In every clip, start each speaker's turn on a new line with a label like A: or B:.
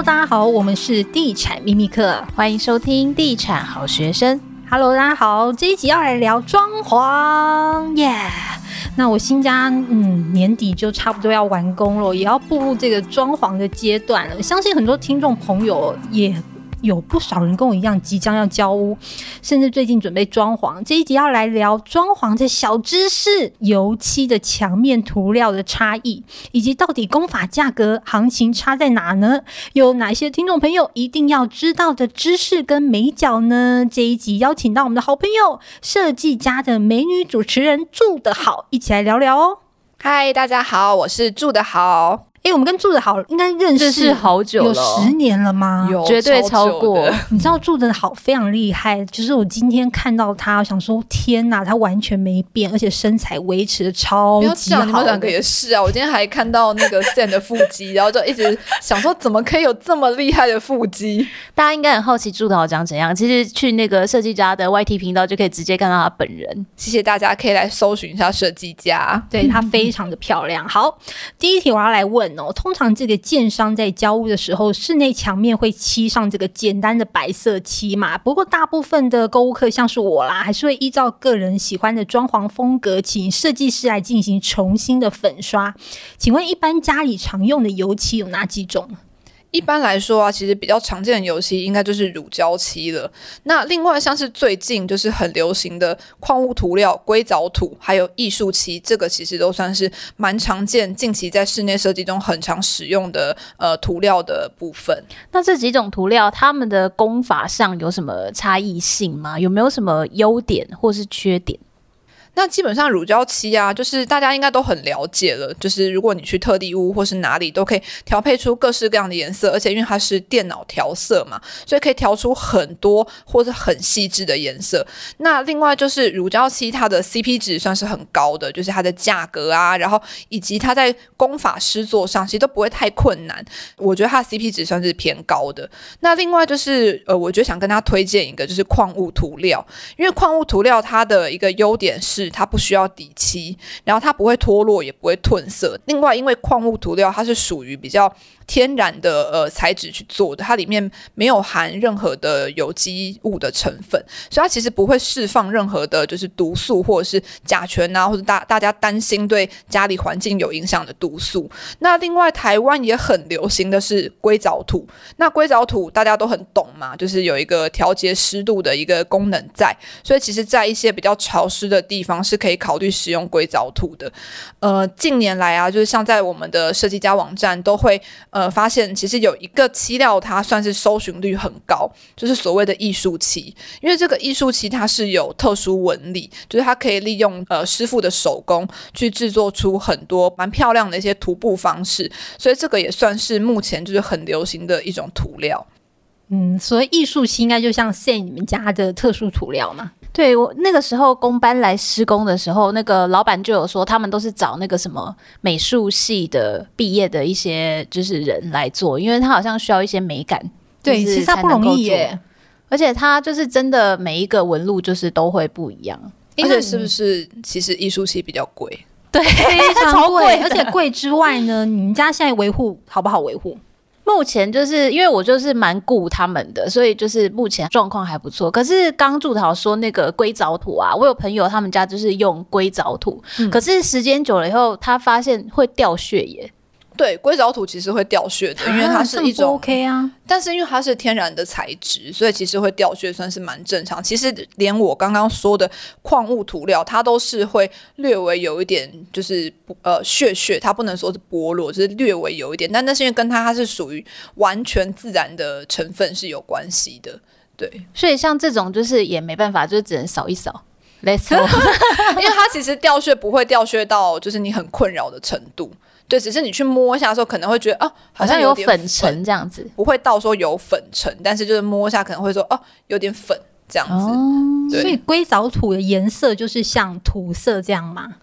A: Hello，大家好，我们是地产秘密课，
B: 欢迎收听地产好学生。
A: Hello，大家好，这一集要来聊装潢，耶、yeah！那我新家嗯年底就差不多要完工了，也要步入这个装潢的阶段了。相信很多听众朋友也。有不少人跟我一样即将要交屋，甚至最近准备装潢。这一集要来聊装潢的小知识，油漆的墙面涂料的差异，以及到底工法价格行情差在哪呢？有哪些听众朋友一定要知道的知识跟美角呢？这一集邀请到我们的好朋友设计家的美女主持人住得好，一起来聊聊哦。
C: 嗨，大家好，我是住得好。
A: 哎、欸，我们跟住得好应该认识
B: 是好久了，
A: 有十年了吗？
C: 有，
B: 绝对超过。
A: 你知道住得好非常厉害，就是我今天看到他，我想说天哪，他完全没变，而且身材维持的超级好。
C: 你们两个也是啊，我今天还看到那个 Sam 的腹肌，然后就一直想说，怎么可以有这么厉害的腹肌？
B: 大家应该很好奇住得好长怎样。其实去那个设计家的 YT 频道就可以直接看到他本人。
C: 谢谢大家，可以来搜寻一下设计家，
A: 对他非常的漂亮。好，第一题我要来问通常这个。建商在交屋的时候，室内墙面会漆上这个简单的白色漆嘛？不过大部分的购物客，像是我啦，还是会依照个人喜欢的装潢风格，请设计师来进行重新的粉刷。请问，一般家里常用的油漆有哪几种？
C: 一般来说啊，其实比较常见的油漆应该就是乳胶漆了。那另外像是最近就是很流行的矿物涂料、硅藻土，还有艺术漆，这个其实都算是蛮常见，近期在室内设计中很常使用的呃涂料的部分。
B: 那这几种涂料，它们的工法上有什么差异性吗？有没有什么优点或是缺点？
C: 那基本上乳胶漆啊，就是大家应该都很了解了。就是如果你去特地屋或是哪里，都可以调配出各式各样的颜色，而且因为它是电脑调色嘛，所以可以调出很多或者很细致的颜色。那另外就是乳胶漆，它的 CP 值算是很高的，就是它的价格啊，然后以及它在工法师作上其实都不会太困难。我觉得它的 CP 值算是偏高的。那另外就是呃，我觉得想跟大家推荐一个，就是矿物涂料，因为矿物涂料它的一个优点是。它不需要底漆，然后它不会脱落，也不会褪色。另外，因为矿物涂料它是属于比较天然的呃材质去做的，它里面没有含任何的有机物的成分，所以它其实不会释放任何的就是毒素或者是甲醛啊，或者大大家担心对家里环境有影响的毒素。那另外，台湾也很流行的是硅藻土。那硅藻土大家都很懂嘛，就是有一个调节湿度的一个功能在，所以其实在一些比较潮湿的地方方是可以考虑使用硅藻土的。呃，近年来啊，就是像在我们的设计家网站都会呃。发现其实有一个漆料，它算是搜寻率很高，就是所谓的艺术漆。因为这个艺术漆它是有特殊纹理，就是它可以利用呃师傅的手工去制作出很多蛮漂亮的一些涂布方式，所以这个也算是目前就是很流行的一种涂料。
A: 嗯，所以艺术漆应该就像现你们家的特殊涂料嘛？
B: 对，我那个时候工班来施工的时候，那个老板就有说，他们都是找那个什么美术系的毕业的一些就是人来做，因为他好像需要一些美感。
A: 对，其实他不容易耶，
B: 而且他就是真的每一个纹路就是都会不一样。
C: 而且是不是其实艺术系比较贵？
B: 对，
A: 非常贵，而且贵之外呢，你们家现在维护好不好维护？
B: 目前就是因为我就是蛮顾他们的，所以就是目前状况还不错。可是刚筑桃说那个硅藻土啊，我有朋友他们家就是用硅藻土，嗯、可是时间久了以后，他发现会掉血耶。
C: 对，硅藻土其实会掉屑的，因为它是一种
A: OK 啊。
C: 但是因为它是天然的材质，所以其实会掉屑算是蛮正常。其实连我刚刚说的矿物涂料，它都是会略微有一点就是呃屑屑，它不能说是剥落，就是略微有一点。但那是因为跟它它是属于完全自然的成分是有关系的。对，
B: 所以像这种就是也没办法，就只能扫一扫。Let's go，
C: 因为它其实掉屑不会掉屑到就是你很困扰的程度。对，只是你去摸一下的时候，可能会觉得哦，好像有点
B: 粉尘这样子，
C: 不会到说有粉尘，但是就是摸一下可能会说哦，有点粉这样子。
A: 哦、所以硅藻土的颜色就是像土色这样吗？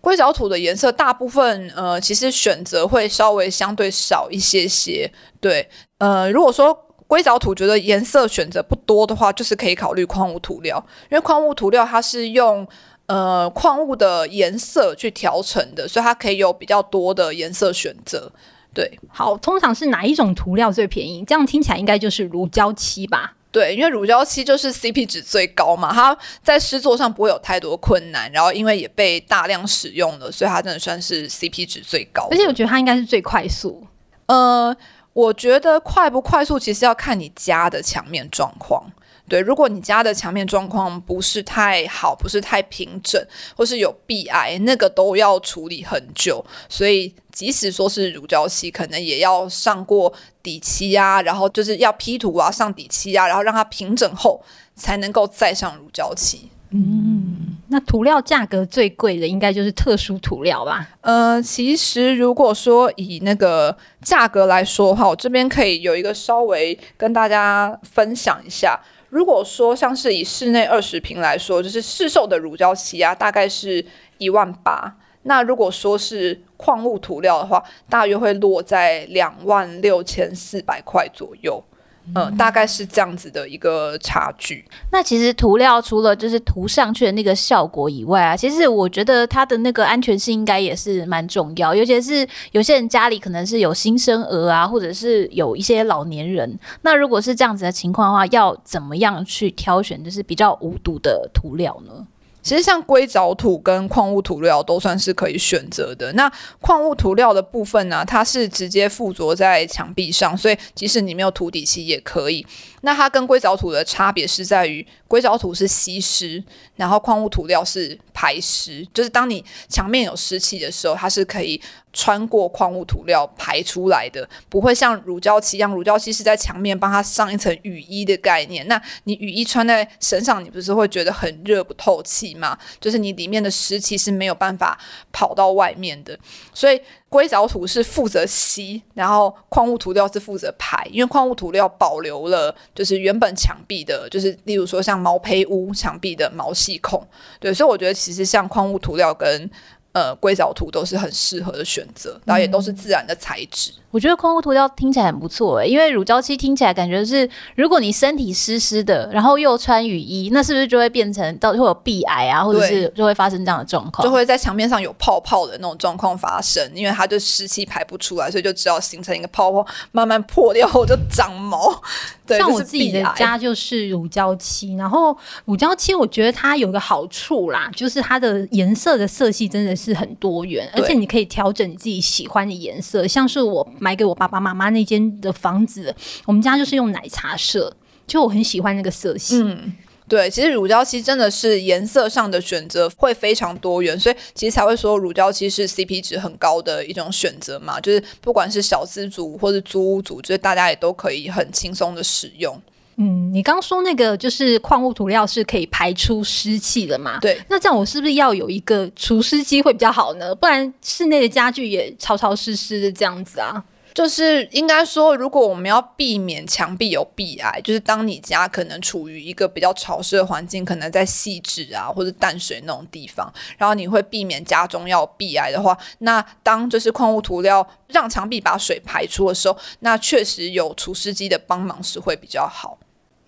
C: 硅藻土的颜色大部分呃，其实选择会稍微相对少一些些。对，呃，如果说硅藻土觉得颜色选择不多的话，就是可以考虑矿物涂料，因为矿物涂料它是用。呃，矿物的颜色去调成的，所以它可以有比较多的颜色选择。对，
A: 好，通常是哪一种涂料最便宜？这样听起来应该就是乳胶漆吧？
C: 对，因为乳胶漆就是 CP 值最高嘛，它在施作上不会有太多困难，然后因为也被大量使用了，所以它真的算是 CP 值最高。
A: 而且我觉得它应该是最快速。
C: 呃，我觉得快不快速其实要看你家的墙面状况。对，如果你家的墙面状况不是太好，不是太平整，或是有壁癌，那个都要处理很久。所以即使说是乳胶漆，可能也要上过底漆啊，然后就是要 P 图啊，上底漆啊，然后让它平整后，才能够再上乳胶漆。
A: 嗯，那涂料价格最贵的应该就是特殊涂料吧？
C: 呃，其实如果说以那个价格来说的话，我这边可以有一个稍微跟大家分享一下。如果说像是以室内二十平来说，就是市售的乳胶漆啊，大概是一万八。那如果说是矿物涂料的话，大约会落在两万六千四百块左右。嗯、呃，大概是这样子的一个差距。
B: 那其实涂料除了就是涂上去的那个效果以外啊，其实我觉得它的那个安全性应该也是蛮重要。尤其是有些人家里可能是有新生儿啊，或者是有一些老年人。那如果是这样子的情况的话，要怎么样去挑选就是比较无毒的涂料呢？
C: 其实像硅藻土跟矿物涂料都算是可以选择的。那矿物涂料的部分呢，它是直接附着在墙壁上，所以即使你没有涂底漆也可以。那它跟硅藻土的差别是在于，硅藻土是吸湿，然后矿物涂料是排湿，就是当你墙面有湿气的时候，它是可以穿过矿物涂料排出来的，不会像乳胶漆一样，乳胶漆是在墙面帮它上一层雨衣的概念。那你雨衣穿在身上，你不是会觉得很热不透气吗？就是你里面的湿气是没有办法跑到外面的，所以。硅藻土是负责吸，然后矿物涂料是负责排，因为矿物涂料保留了就是原本墙壁的，就是例如说像毛坯屋墙壁的毛细孔，对，所以我觉得其实像矿物涂料跟呃硅藻土都是很适合的选择，然后也都是自然的材质。嗯
B: 我觉得矿物涂料听起来很不错诶，因为乳胶漆听起来感觉是，如果你身体湿湿的，然后又穿雨衣，那是不是就会变成到会有壁癌啊，或者是就会发生这样的状况？
C: 就会在墙面上有泡泡的那种状况发生，因为它就湿气排不出来，所以就只好形成一个泡泡，慢慢破掉后就长毛。对，
A: 像我自己的家就是乳胶漆，然后乳胶漆我觉得它有个好处啦，就是它的颜色的色系真的是很多元，而且你可以调整你自己喜欢的颜色，像是我。买给我爸爸妈妈那间的房子，我们家就是用奶茶色，就我很喜欢那个色系。
C: 嗯，对，其实乳胶漆真的是颜色上的选择会非常多元，所以其实才会说乳胶漆是 CP 值很高的一种选择嘛。就是不管是小资族或是租屋族，就是大家也都可以很轻松的使用。
A: 嗯，你刚说那个就是矿物涂料是可以排出湿气的嘛？
C: 对，
A: 那这样我是不是要有一个除湿机会比较好呢？不然室内的家具也潮潮湿湿的这样子啊。
C: 就是应该说，如果我们要避免墙壁有壁癌，就是当你家可能处于一个比较潮湿的环境，可能在细致啊或者淡水那种地方，然后你会避免家中要有壁癌的话，那当就是矿物涂料让墙壁把水排出的时候，那确实有除湿机的帮忙是会比较好。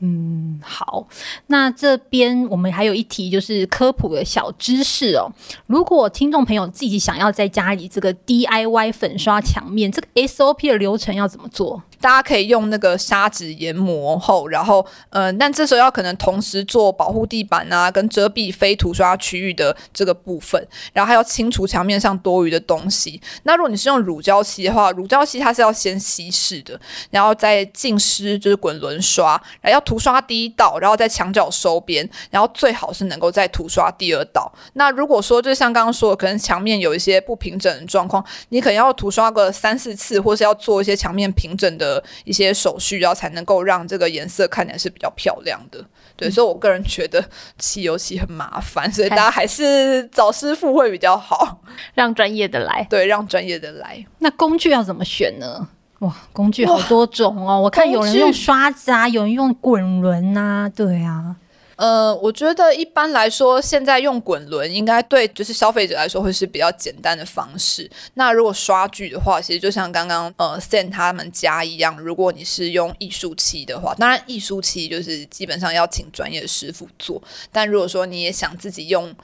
A: 嗯，好，那这边我们还有一题就是科普的小知识哦。如果听众朋友自己想要在家里这个 DIY 粉刷墙面，这个 SOP 的流程要怎么做？
C: 大家可以用那个砂纸研磨后，然后，嗯、呃，但这时候要可能同时做保护地板啊，跟遮蔽非涂刷区域的这个部分，然后还要清除墙面上多余的东西。那如果你是用乳胶漆的话，乳胶漆它是要先稀释的，然后再浸湿，就是滚轮刷，然后要涂刷第一道，然后在墙角收边，然后最好是能够再涂刷第二道。那如果说就像刚刚说的，可能墙面有一些不平整的状况，你可能要涂刷个三四次，或是要做一些墙面平整的。的一些手续，然后才能够让这个颜色看起来是比较漂亮的。对，嗯、所以我个人觉得漆油漆很麻烦，所以大家还是找师傅会比较好，
B: 让专业的来。
C: 对，让专业的来。
A: 那工具要怎么选呢？哇，工具好多种哦！我看有人用刷子啊，有人用滚轮啊，对啊。
C: 呃，我觉得一般来说，现在用滚轮应该对就是消费者来说会是比较简单的方式。那如果刷具的话，其实就像刚刚呃 Sam 他们家一样，如果你是用艺术漆的话，当然艺术漆就是基本上要请专业的师傅做。但如果说你也想自己用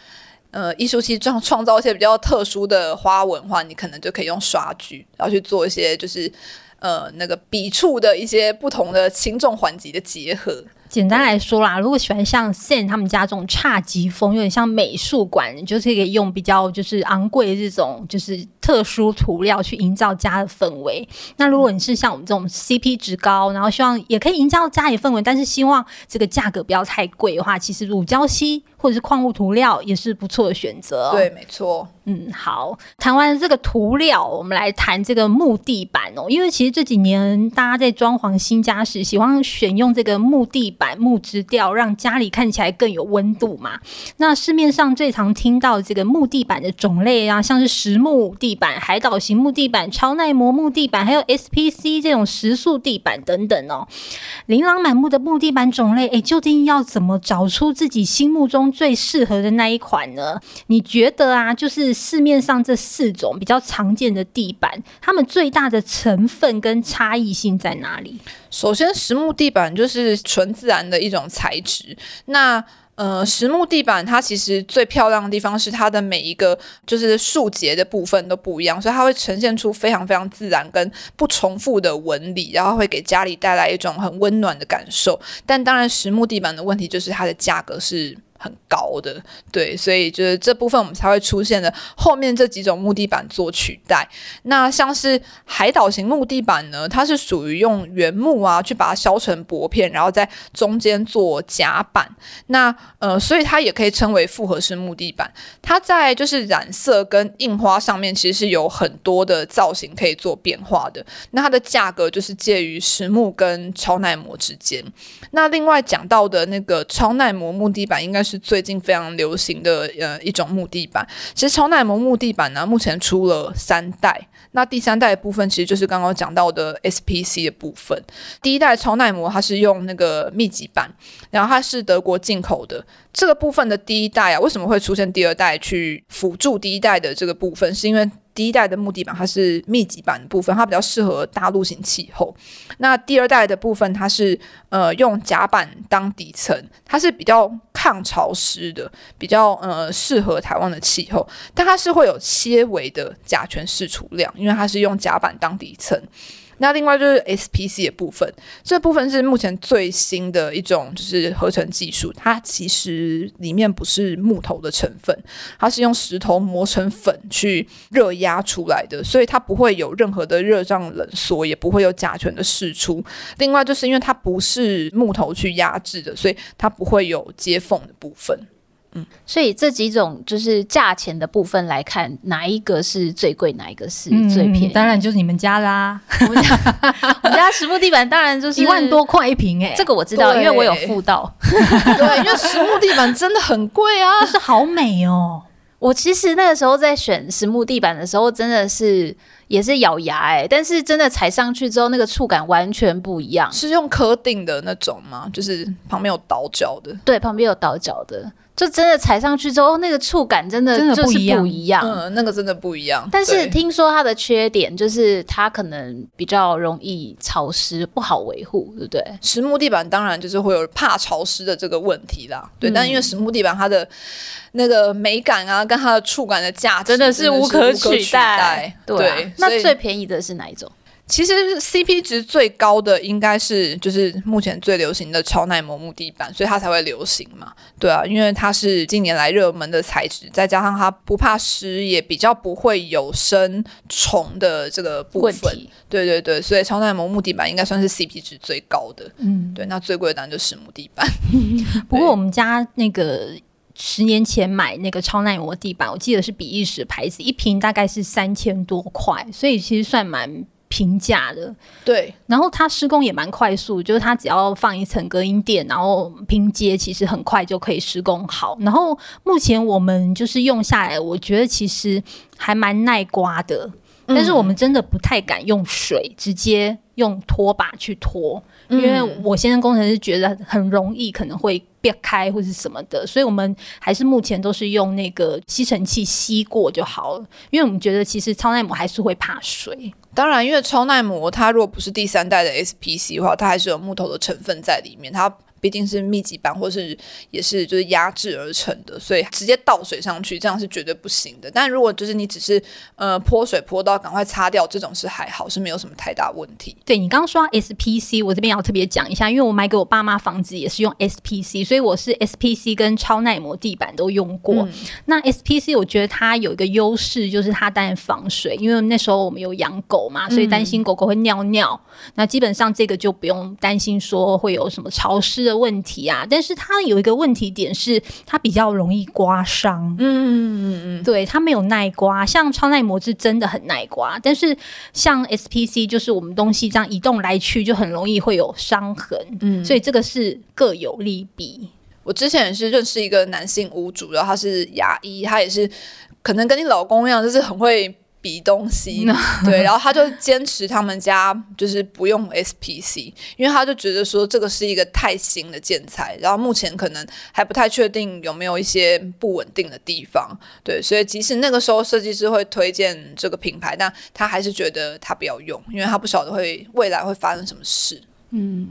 C: 呃艺术漆创创造一些比较特殊的花纹的话，你可能就可以用刷具，然后去做一些就是呃那个笔触的一些不同的轻重缓急的结合。
A: 简单来说啦，如果喜欢像 san 他们家这种侘寂风，有点像美术馆，就是可以用比较就是昂贵的这种就是特殊涂料去营造家的氛围。那如果你是像我们这种 CP 值高，然后希望也可以营造家里氛围，但是希望这个价格不要太贵的话，其实乳胶漆或者是矿物涂料也是不错的选择。
C: 对，没错。
A: 嗯，好，谈完这个涂料，我们来谈这个木地板哦。因为其实这几年大家在装潢新家时，喜欢选用这个木地板。木质调让家里看起来更有温度嘛。那市面上最常听到这个木地板的种类啊，像是实木地板、海岛型木地板、超耐磨木地板，还有 SPC 这种石塑地板等等哦。琳琅满目的木地板种类，诶，究竟要怎么找出自己心目中最适合的那一款呢？你觉得啊，就是市面上这四种比较常见的地板，它们最大的成分跟差异性在哪里？
C: 首先，实木地板就是纯自然的一种材质。那呃，实木地板它其实最漂亮的地方是它的每一个就是树节的部分都不一样，所以它会呈现出非常非常自然跟不重复的纹理，然后会给家里带来一种很温暖的感受。但当然，实木地板的问题就是它的价格是。很高的，对，所以就是这部分我们才会出现的后面这几种木地板做取代。那像是海岛型木地板呢，它是属于用原木啊去把它削成薄片，然后在中间做夹板。那呃，所以它也可以称为复合式木地板。它在就是染色跟印花上面其实是有很多的造型可以做变化的。那它的价格就是介于实木跟超耐磨之间。那另外讲到的那个超耐磨木地板，应该是。是最近非常流行的呃一种木地板。其实超耐磨木地板呢，目前出了三代。那第三代的部分其实就是刚刚讲到的 SPC 的部分。第一代超耐磨它是用那个密集板，然后它是德国进口的。这个部分的第一代啊，为什么会出现第二代去辅助第一代的这个部分？是因为第一代的木地板它是密集板的部分，它比较适合大陆型气候。那第二代的部分，它是呃用甲板当底层，它是比较抗潮湿的，比较呃适合台湾的气候。但它是会有些微的甲醛释出量，因为它是用甲板当底层。那另外就是 SPC 的部分，这部分是目前最新的一种就是合成技术，它其实里面不是木头的成分，它是用石头磨成粉去热压出来的，所以它不会有任何的热胀冷缩，也不会有甲醛的释出。另外就是因为它不是木头去压制的，所以它不会有接缝的部分。嗯，
B: 所以这几种就是价钱的部分来看，哪一个是最贵，哪一个是最便宜？
A: 嗯、当然就是你们家啦。
B: 我们家，我们家实木地板当然就是
A: 一万多块一平哎，
B: 这个我知道，因为我有付到。
C: 对，因为实木地板真的很贵啊，
A: 但是好美哦。
B: 我其实那个时候在选实木地板的时候，真的是也是咬牙哎，但是真的踩上去之后，那个触感完全不一样。
C: 是用刻定的那种吗？就是旁边有倒角的？
B: 对，旁边有倒角的。就真的踩上去之后，那个触感真的就是不一样。
C: 嗯，那个真的不一样。
B: 但是听说它的缺点就是它可能比较容易潮湿，不好维护，对不对？
C: 实木地板当然就是会有怕潮湿的这个问题啦。对，嗯、但因为实木地板它的那个美感啊，跟它的触感的价值
B: 真的是无可取代。对，
C: 对，
B: 那最便宜的是哪一种？
C: 其实 CP 值最高的应该是就是目前最流行的超耐磨木地板，所以它才会流行嘛。对啊，因为它是近年来热门的材质，再加上它不怕湿，也比较不会有生虫的这个部分。对对对，所以超耐磨木地板应该算是 CP 值最高的。嗯，对，那最贵的当然就是实木地板。
A: 不过我们家那个十年前买那个超耐磨地板，我记得是比利时牌子，一瓶大概是三千多块，所以其实算蛮。平价的，
C: 对，
A: 然后它施工也蛮快速，就是它只要放一层隔音垫，然后拼接，其实很快就可以施工好。然后目前我们就是用下来，我觉得其实还蛮耐刮的，嗯、但是我们真的不太敢用水直接用拖把去拖，嗯、因为我先生工程师觉得很容易可能会裂开或是什么的，所以我们还是目前都是用那个吸尘器吸过就好了，因为我们觉得其实超耐磨还是会怕水。
C: 当然，因为超耐磨它如果不是第三代的 SPC 的话，它还是有木头的成分在里面，它毕竟是密集板或是也是就是压制而成的，所以直接倒水上去这样是绝对不行的。但如果就是你只是呃泼水泼到赶快擦掉，这种是还好，是没有什么太大问题。
A: 对，你刚刚说 SPC，我这边要特别讲一下，因为我买给我爸妈房子也是用 SPC，所以我是 SPC 跟超耐磨地板都用过。嗯、那 SPC 我觉得它有一个优势，就是它当然防水，因为那时候我们有养狗嘛，所以担心狗狗会尿尿。嗯、那基本上这个就不用担心说会有什么潮湿的问题啊。但是它有一个问题点是，它比较容易刮伤。嗯嗯嗯，对，它没有耐刮，像超耐磨是真的很耐刮，但是像 SPC 就是我们东西这样移动来去就很容易会有伤痕。嗯，所以这个是各有利弊。
C: 我之前也是认识一个男性屋主，然后他是牙医，他也是可能跟你老公一样，就是很会比东西，对，然后他就坚持他们家就是不用 SPC，因为他就觉得说这个是一个太新的建材，然后目前可能还不太确定有没有一些不稳定的地方，对，所以即使那个时候设计师会推荐这个品牌，但他还是觉得他不要用，因为他不晓得会未来会发生什么事。
B: 嗯，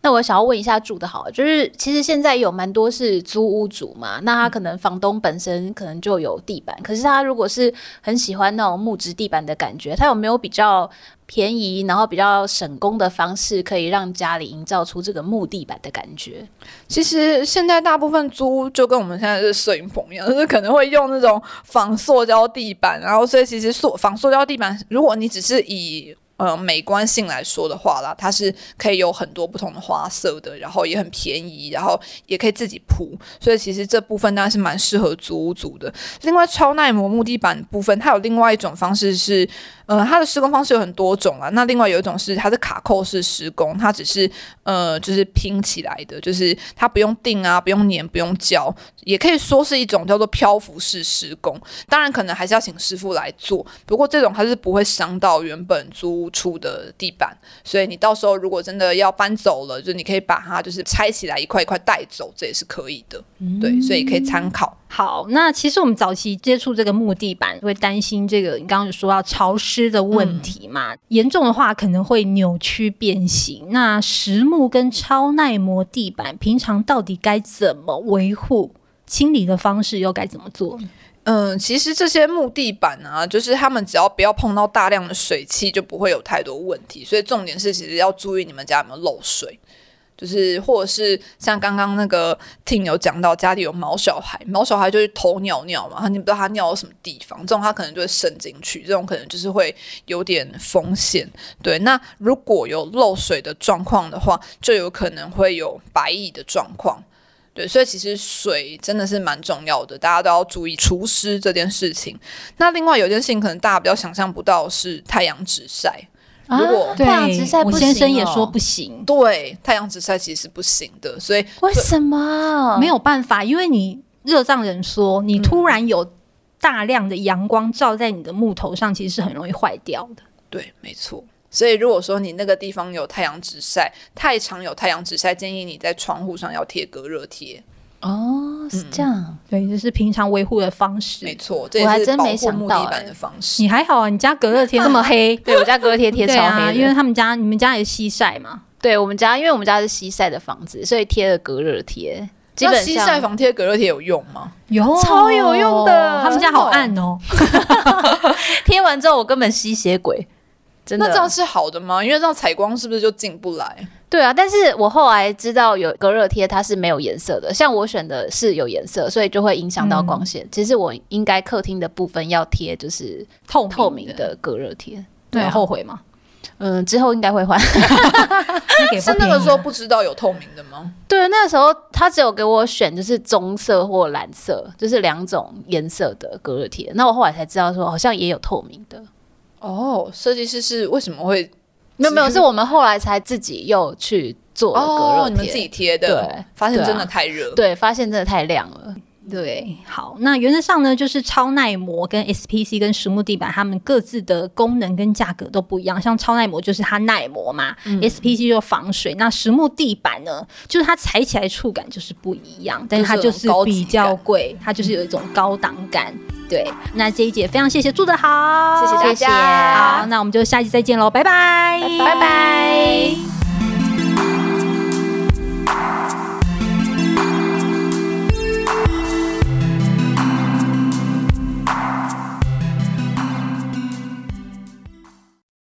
B: 那我想要问一下住的好，就是其实现在有蛮多是租屋主嘛，那他可能房东本身可能就有地板，可是他如果是很喜欢那种木质地板的感觉，他有没有比较便宜，然后比较省工的方式，可以让家里营造出这个木地板的感觉？
C: 其实现在大部分租屋就跟我们现在的摄影棚一样，就是可能会用那种仿塑胶地板，然后所以其实塑仿塑胶地板，如果你只是以呃，美观性来说的话啦，它是可以有很多不同的花色的，然后也很便宜，然后也可以自己铺，所以其实这部分当然是蛮适合租屋族的。另外，超耐磨木地板部分，它有另外一种方式是。呃，它的施工方式有很多种啊。那另外有一种是它是卡扣式施工，它只是呃就是拼起来的，就是它不用钉啊，不用粘，不用胶，也可以说是一种叫做漂浮式施工。当然可能还是要请师傅来做，不过这种它是不会伤到原本租屋处的地板，所以你到时候如果真的要搬走了，就你可以把它就是拆起来一块一块带走，这也是可以的。嗯、对，所以可以参考。
A: 好，那其实我们早期接触这个木地板，会担心这个你刚刚有说到潮湿的问题嘛？嗯、严重的话可能会扭曲变形。那实木跟超耐磨地板，平常到底该怎么维护？清理的方式又该怎么做？
C: 嗯，其实这些木地板啊，就是他们只要不要碰到大量的水汽，就不会有太多问题。所以重点是，其实要注意你们家有没有漏水。就是，或者是像刚刚那个听有讲到，家里有毛小孩，毛小孩就是偷尿尿嘛，你不知道他尿到什么地方，这种他可能就会渗进去，这种可能就是会有点风险。对，那如果有漏水的状况的话，就有可能会有白蚁的状况。对，所以其实水真的是蛮重要的，大家都要注意除湿这件事情。那另外有件事情，可能大家比较想象不到是太阳直晒。如果
A: 太阳直晒，我先生也说不行。
C: 对，太阳直晒其实是不行的，所以
B: 为什么？
A: 没有办法，因为你热胀冷缩，你突然有大量的阳光照在你的木头上，其实是很容易坏掉的。
C: 对，没错。所以如果说你那个地方有太阳直晒，太常有太阳直晒，建议你在窗户上要贴隔热贴。
B: 哦，是这样，
A: 嗯、对，这是平常维护的方式，
C: 没错，这也是保护木地板的方式。
A: 你还好啊，你家隔热贴这么黑，
B: 对我家隔热贴贴 超黑，
A: 啊，因为他们家你们家也是西晒嘛，
B: 对我们家，因为我们家是西晒的房子，所以贴了隔热贴。基本
C: 上西晒房贴隔热贴有用吗？
A: 有，
B: 超有用的，
A: 他们家好暗哦。
B: 贴完之后我根本吸血鬼，真的。
C: 那这样是好的吗？因为这样采光是不是就进不来？
B: 对啊，但是我后来知道有隔热贴，它是没有颜色的。像我选的是有颜色，所以就会影响到光线。嗯、其实我应该客厅的部分要贴就是透透明的隔热贴。
A: 对、啊，后悔吗？
B: 嗯，之后应该会换。
C: 是那个时候不知道有透明的吗？
B: 对，那个时候他只有给我选就是棕色或蓝色，就是两种颜色的隔热贴。那我后来才知道说好像也有透明的。
C: 哦，设计师是为什么会？
B: 没有没有，是我们后来才自己又去做隔热贴，
C: 哦，你们自己贴的。
B: 对，
C: 发现真的太热，
B: 对，对，发现真的太亮了。
A: 对，好，那原则上呢，就是超耐磨跟 SPC 跟实木地板，它们各自的功能跟价格都不一样。像超耐磨就是它耐磨嘛，嗯，SPC 就防水。那实木地板呢，就是它踩起来触感就是不一样，但是它就是比较贵，它就是有一种高档感。对，那这一节非常谢谢住得好，
C: 谢谢大家。
A: 好，那我们就下期再见喽，拜拜，
B: 拜拜。